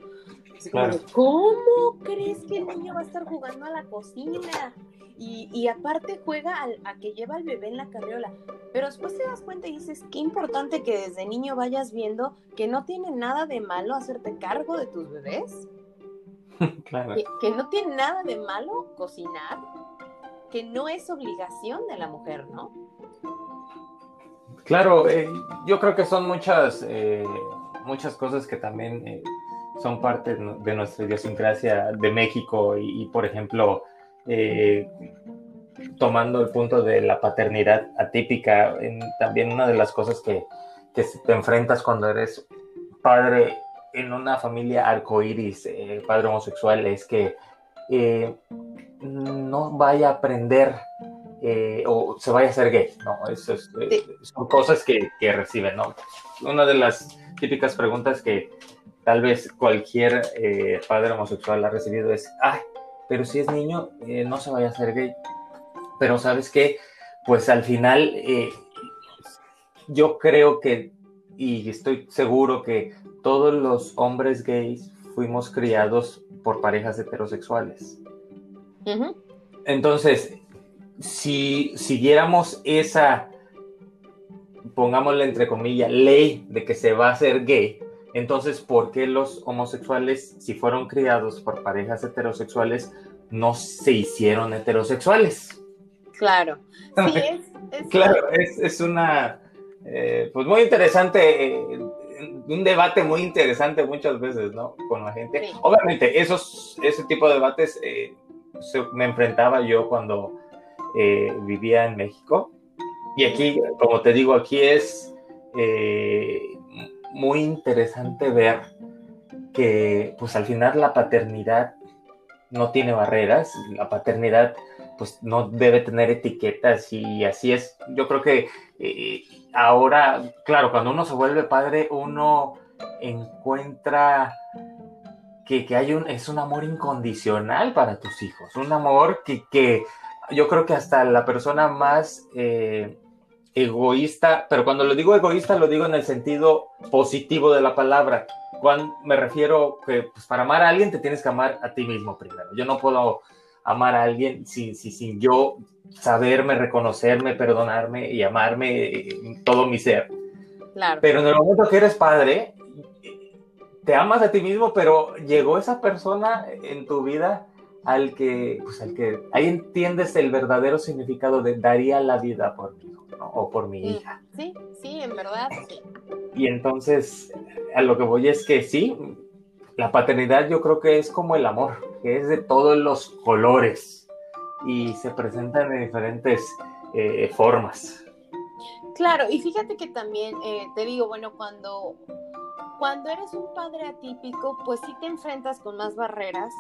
¿Cómo crees que el niño va a estar jugando a la cocina? Y, aparte juega a que lleva al bebé en la carriola. Pero después te das cuenta y dices, qué importante que desde niño vayas viendo que no tiene nada de malo hacerte cargo de tus bebés. Claro. Que, no tiene nada de malo cocinar, que no es obligación de la mujer, ¿no? Claro, eh, yo creo que son muchas, eh, muchas cosas que también eh, son parte de nuestra idiosincrasia de México y, por ejemplo, tomando el punto de la paternidad atípica, también una de las cosas que, te enfrentas cuando eres padre en una familia arcoíris, eh, padre homosexual, es que eh, no vaya a aprender o se vaya a ser gay, ¿no? Eso son cosas que, que reciben, ¿no? Una de las típicas preguntas que, tal vez cualquier eh, padre homosexual ha recibido es, ay, pero si es niño, eh, no se vaya a hacer gay. Pero sabes qué, pues al final eh, yo creo que, y estoy seguro que todos los hombres gays fuimos criados por parejas heterosexuales. Entonces, si siguiéramos esa, pongámosle entre comillas, ley de que se va a hacer gay, entonces, ¿por qué los homosexuales, si fueron criados por parejas heterosexuales, no se hicieron heterosexuales? Claro. Sí, es, claro, es, una, eh, pues muy interesante, eh, un debate muy interesante muchas veces, ¿no? Con la gente. Obviamente, esos, ese tipo de debates eh, me enfrentaba yo cuando vivía en México. Y aquí, como te digo, aquí es muy interesante ver que pues al final la paternidad no tiene barreras, la paternidad pues no debe tener etiquetas y así es. Yo creo que eh, ahora, claro, cuando uno se vuelve padre, uno encuentra que, hay un, es un amor incondicional para tus hijos, un amor que, que yo creo que hasta la persona más eh, egoísta, pero cuando lo digo egoísta lo digo en el sentido positivo de la palabra. Cuando me refiero que pues, para amar a alguien te tienes que amar a ti mismo primero. Yo no puedo amar a alguien sin, sin, yo saberme, reconocerme, perdonarme y amarme todo mi ser. Claro. Pero en el momento que eres padre, te amas a ti mismo, pero llegó esa persona en tu vida al que, pues al que ahí entiendes el verdadero significado de daría la vida por mí o por mi hija. Sí, sí, en verdad, sí. Y entonces, a lo que voy es que sí, la paternidad yo creo que es como el amor, que es de todos los colores y se presentan en diferentes eh, formas. Claro, y fíjate que también eh, te digo, bueno, cuando, cuando eres un padre atípico, pues sí te enfrentas con más barreras,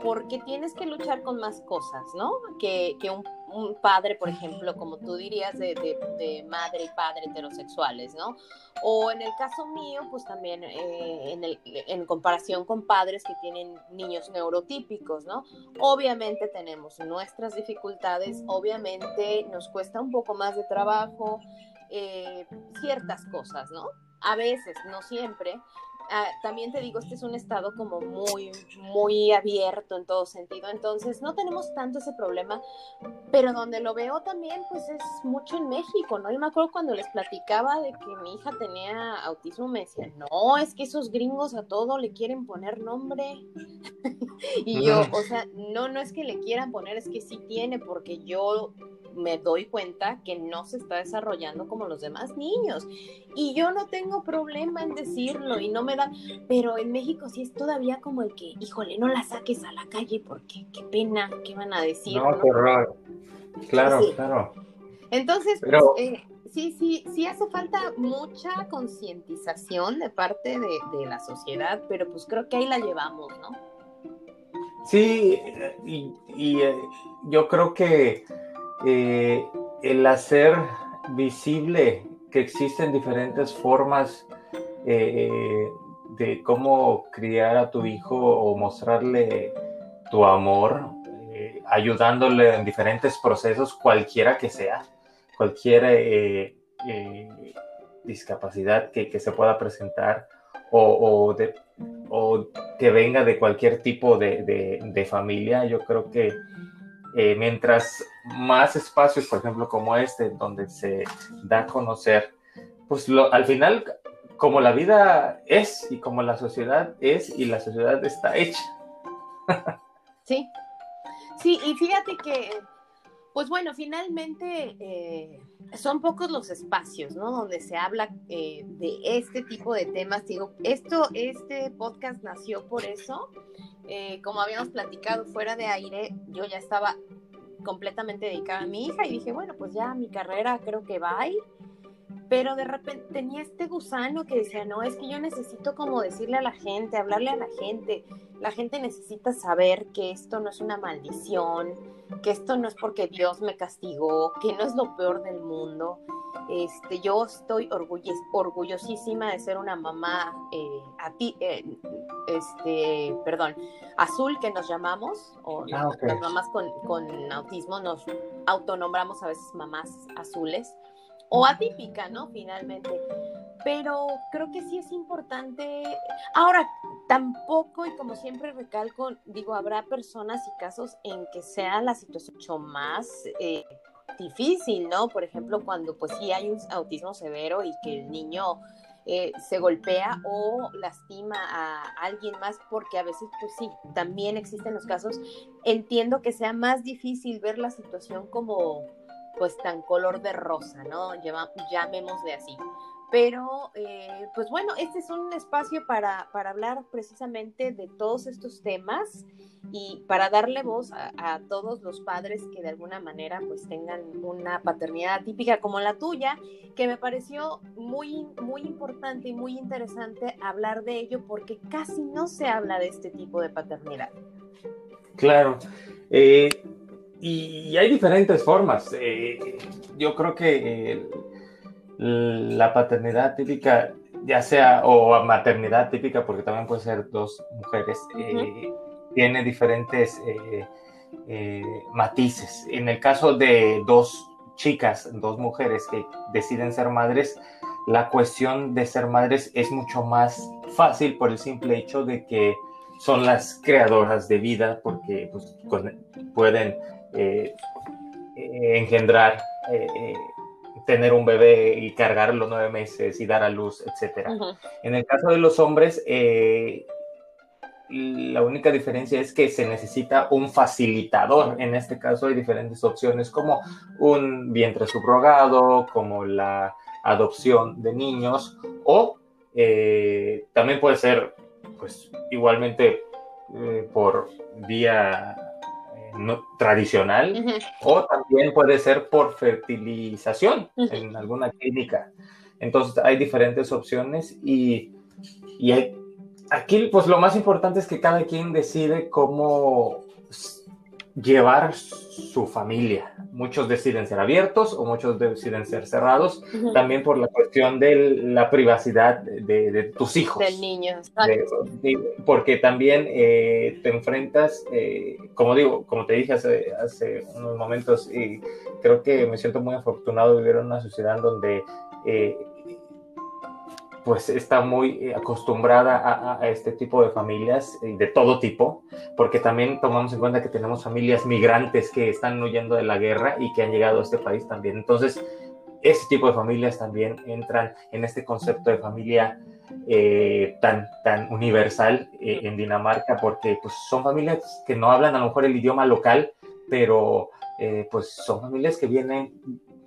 porque tienes que luchar con más cosas, ¿no? Que, que un un padre, por ejemplo, como tú dirías, de, de, madre y padre heterosexuales, ¿no? O en el caso mío, pues también eh, en, el, en comparación con padres que tienen niños neurotípicos, ¿no? Obviamente tenemos nuestras dificultades, obviamente nos cuesta un poco más de trabajo eh, ciertas cosas, ¿no? A veces, no siempre, Ah, también te digo, este es un estado como muy, muy abierto en todo sentido, entonces no tenemos tanto ese problema, pero donde lo veo también, pues es mucho en México, ¿no? Yo me acuerdo cuando les platicaba de que mi hija tenía autismo, me decían, no, es que esos gringos a todo le quieren poner nombre. y yo, o sea, no, no es que le quieran poner, es que sí tiene, porque yo me doy cuenta que no se está desarrollando como los demás niños. Y yo no tengo problema en decirlo y no me da, pero en México sí es todavía como el que, híjole, no la saques a la calle porque qué pena, ¿qué van a decir? No, qué horror. Claro, claro. Entonces, pues, eh, sí, sí, sí hace falta mucha concientización de parte de, la sociedad, pero pues creo que ahí la llevamos, ¿no? Sí, y, eh, yo creo que eh, el hacer visible que existen diferentes formas, eh, de cómo criar a tu hijo o mostrarle tu amor, eh, ayudándole en diferentes procesos, cualquiera que sea, cualquier discapacidad que, se pueda presentar o, de, que venga de cualquier tipo de, familia. Yo creo que mientras más espacios, por ejemplo, como este, donde se da a conocer, pues al final como la vida es y como la sociedad es y la sociedad está hecha. sí, sí, y fíjate que, pues bueno, finalmente eh, son pocos los espacios, ¿no? Donde se habla eh, de este tipo de temas. Digo, esto, este podcast nació por eso. Eh, como habíamos platicado fuera de aire, yo ya estaba completamente dedicada a mi hija y dije, bueno, pues ya mi carrera creo que va ahí pero de repente tenía este gusano que decía, no, es que yo necesito como decirle a la gente, hablarle a la gente, la gente necesita saber que esto no es una maldición, que esto no es porque Dios me castigó, que no es lo peor del mundo. Este, yo estoy orgullosísima de ser una mamá eh, a ti, eh, este, perdón, azul que nos llamamos, o ah, las mamás con, con autismo nos autonombramos a veces mamás azules o atípica, ¿no? Finalmente. Pero creo que sí es importante. Ahora, tampoco, y como siempre recalco, digo, habrá personas y casos en que sea la situación mucho más eh, difícil, ¿no? Por ejemplo, cuando pues sí hay un autismo severo y que el niño eh, se golpea o lastima a alguien más, porque a veces, pues sí, también existen los casos. Entiendo que sea más difícil ver la situación como pues tan color de rosa, ¿no? llamémosle así. Pero, eh, pues bueno, este es un espacio para, para, hablar precisamente de todos estos temas y para darle voz a, todos los padres que de alguna manera pues tengan una paternidad típica como la tuya, que me pareció muy, muy importante y muy interesante hablar de ello porque casi no se habla de este tipo de paternidad. Claro. Eh, y hay diferentes formas. Eh, yo creo que la paternidad típica, ya sea, o maternidad típica, porque también puede ser dos mujeres, eh, tiene diferentes eh, matices. En el caso de dos chicas, dos mujeres que deciden ser madres, la cuestión de ser madres es mucho más fácil por el simple hecho de que son las creadoras de vida, porque pues, pueden eh, eh, engendrar, eh, tener un bebé y cargar los nueve meses y dar a luz, etc. En el caso de los hombres, la única diferencia es que se necesita un facilitador. En este caso hay diferentes opciones como un vientre subrogado, como la adopción de niños o también puede ser pues igualmente por vía tradicional o también puede ser por fertilización en alguna clínica. Entonces hay diferentes opciones y, y aquí pues lo más importante es que cada quien decide cómo llevar su familia. Muchos deciden ser abiertos o muchos deciden ser cerrados, también por la cuestión de la privacidad de, tus hijos. Del niño. porque también eh, te enfrentas, eh, como digo, como te dije hace, hace unos momentos, y creo que me siento muy afortunado de vivir en una sociedad donde eh, pues está muy eh, acostumbrada a, este tipo de familias eh, de todo tipo, porque también tomamos en cuenta que tenemos familias migrantes que están huyendo de la guerra y que han llegado a este país también. Entonces, ese tipo de familias también entran en este concepto de familia eh, tan, tan universal en Dinamarca, porque pues, son familias que no hablan a lo mejor el idioma local, pero pues son familias que vienen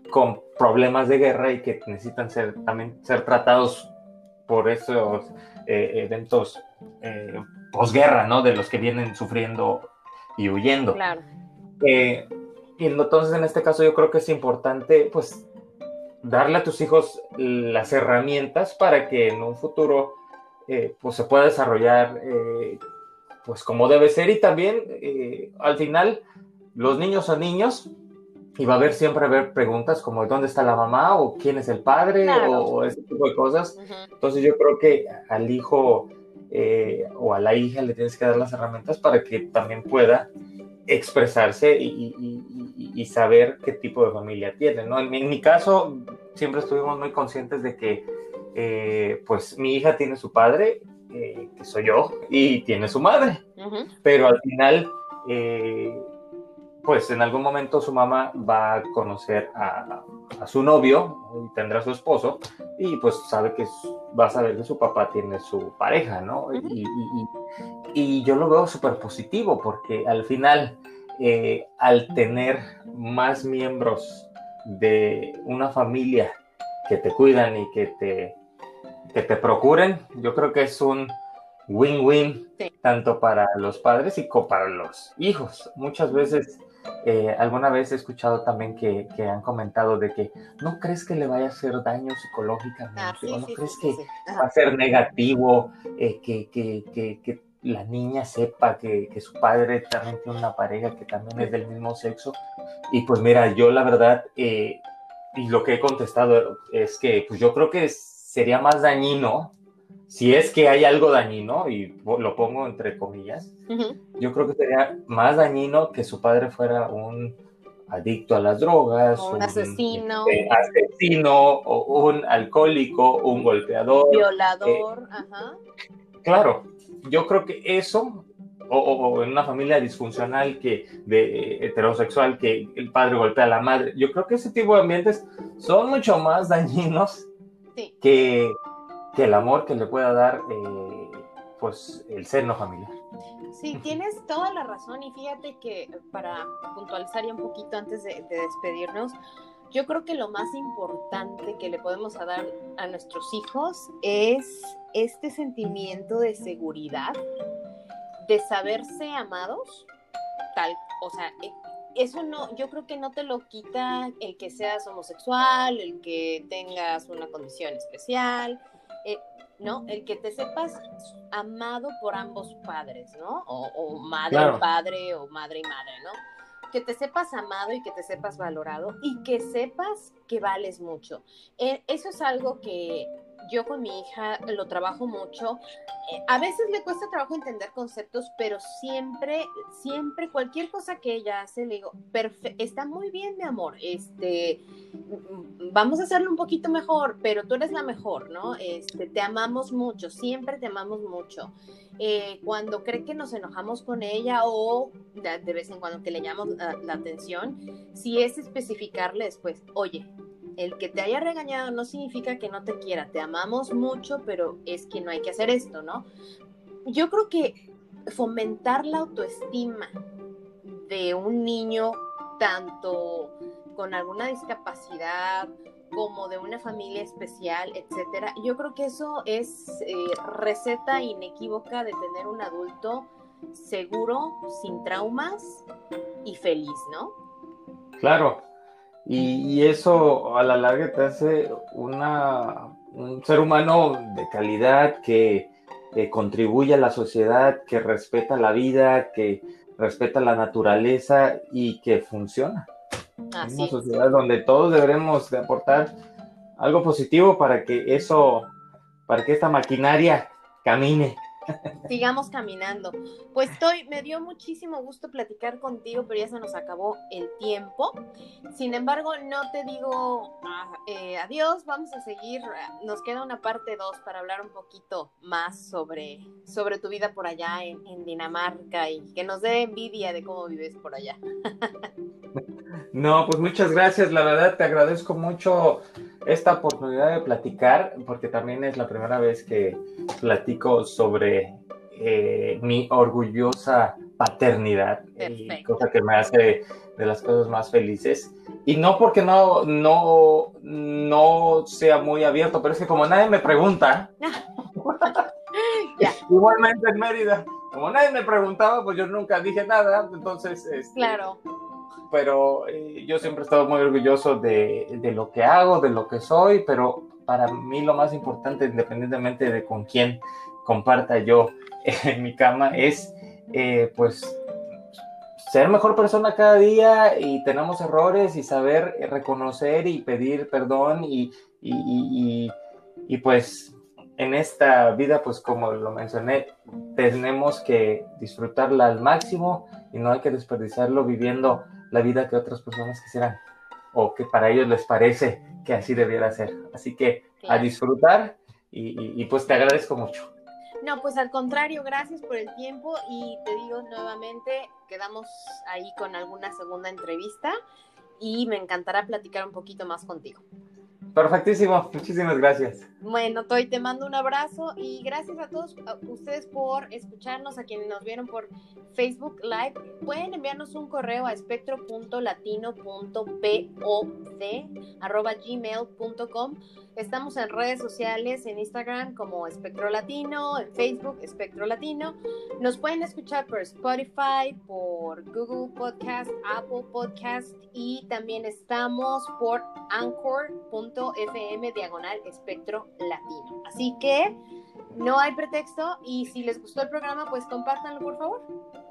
con problemas de guerra y que necesitan ser, también ser tratados por esos eh, eventos eh, posguerra, ¿no? De los que vienen sufriendo y huyendo. Claro. Eh, y entonces en este caso yo creo que es importante, pues, darle a tus hijos las herramientas para que en un futuro, eh, pues, se pueda desarrollar, pues, como debe ser y también, al final, los niños son niños y va a haber siempre haber preguntas como dónde está la mamá o quién es el padre o, ese tipo de cosas. Entonces yo creo que al hijo eh, o a la hija le tienes que dar las herramientas para que también pueda expresarse y, saber qué tipo de familia tiene. ¿no? En, mi caso siempre estuvimos muy conscientes de que eh, pues mi hija tiene su padre, eh, que soy yo, y tiene su madre, pero al final pues en algún momento su mamá va a conocer a, su novio y tendrá su esposo y pues sabe que va a saber que su papá tiene su pareja, ¿no? y, yo lo veo súper positivo porque al final, eh, al tener más miembros de una familia que te cuidan y que te, que te procuren, yo creo que es un win-win tanto para los padres y como para los hijos. Muchas veces eh, alguna vez he escuchado también que, han comentado de que no crees que le vaya a hacer daño psicológicamente ah, o no crees que va a ser negativo eh, que, que, la niña sepa que, su padre también tiene una pareja que también es del mismo sexo. Y pues mira, yo la verdad, eh, y lo que he contestado es que pues yo creo que sería más dañino si es que hay algo dañino, y lo pongo entre comillas, yo creo que sería más dañino que su padre fuera un adicto a las drogas, un, asesino, este, asesino, o un alcohólico, un golpeador, violador, eh, ajá. Claro, yo creo que eso, o, en una familia disfuncional que de heterosexual que el padre golpea a la madre, yo creo que ese tipo de ambientes son mucho más dañinos que que el amor que le pueda dar eh, pues el seno familiar. Sí, tienes toda la razón y fíjate que para puntualizar ya un poquito antes de, despedirnos, yo creo que lo más importante que le podemos dar a nuestros hijos es este sentimiento de seguridad, de saberse amados, tal, o sea, e, eso no, yo creo que no te lo quita el que seas homosexual, el que tengas una condición especial, eh, ¿no? El que te sepas amado por ambos padres, ¿no? O, madre y padre o madre y madre, ¿no? Que te sepas amado y que te sepas valorado y que sepas que vales mucho. Eh, eso es algo que yo con mi hija lo trabajo mucho. Eh, a veces le cuesta trabajo entender conceptos, pero siempre, siempre, cualquier cosa que ella hace, le digo, está muy bien, mi amor, este, vamos a hacerlo un poquito mejor, pero tú eres la mejor, ¿no? Este, te amamos mucho, siempre te amamos mucho. Eh, cuando cree que nos enojamos con ella o de, vez en cuando que le llamamos la atención, si es especificarle después, oye, el que te haya regañado no significa que no te quiera, te amamos mucho, pero es que no hay que hacer esto, ¿no? Yo creo que fomentar la autoestima de un niño, tanto con alguna discapacidad como de una familia especial, etcétera, yo creo que eso es eh, receta inequívoca de tener un adulto seguro, sin traumas y feliz, ¿no? Claro, y, eso a la larga te hace una, un ser humano de calidad que, contribuye a la sociedad, que respeta la vida, que respeta la naturaleza y que funciona. Así una sociedad donde todos deberemos de aportar algo positivo para que eso, para que esta maquinaria camine. Sigamos caminando. Pues estoy, me dio muchísimo gusto platicar contigo, pero ya se nos acabó el tiempo. Sin embargo, no te digo eh, adiós, vamos a seguir. Nos queda una parte 2 para hablar un poquito más sobre, sobre tu vida por allá en, en Dinamarca y que nos dé envidia de cómo vives por allá. No, pues muchas gracias. La verdad te agradezco mucho esta oportunidad de platicar, porque también es la primera vez que platico sobre eh, mi orgullosa paternidad, y cosa que me hace de las cosas más felices. Y no porque no, no, no sea muy abierto, pero es que como nadie me pregunta, igualmente en Mérida, como nadie me preguntaba, pues yo nunca dije nada, entonces... Este, claro pero eh, yo siempre he estado muy orgulloso de, de, lo que hago, de lo que soy, pero para mí lo más importante, independientemente de con quién comparta yo en mi cama, es eh, pues ser mejor persona cada día y tenemos errores y saber reconocer y pedir perdón y, y, y, pues en esta vida, pues como lo mencioné, tenemos que disfrutarla al máximo y no hay que desperdiciarlo viviendo la vida que otras personas quisieran o que para ellos les parece que así debiera ser. Así que a disfrutar y, y pues te agradezco mucho. No, pues al contrario, gracias por el tiempo y te digo nuevamente, quedamos ahí con alguna segunda entrevista y me encantará platicar un poquito más contigo. Perfectísimo, muchísimas gracias. Bueno, Toy, te mando un abrazo y gracias a todos ustedes por escucharnos, a quienes nos vieron por Facebook Live. Pueden enviarnos un correo a espectro.latino.pod.gmail.com Estamos en redes sociales, en Instagram como Espectro Latino, en Facebook Espectro Latino. Nos pueden escuchar por Spotify, por Google Podcast, Apple Podcast y también estamos por anchor.fm diagonal Espectro Latino. Así que no hay pretexto y si les gustó el programa, pues compártanlo por favor.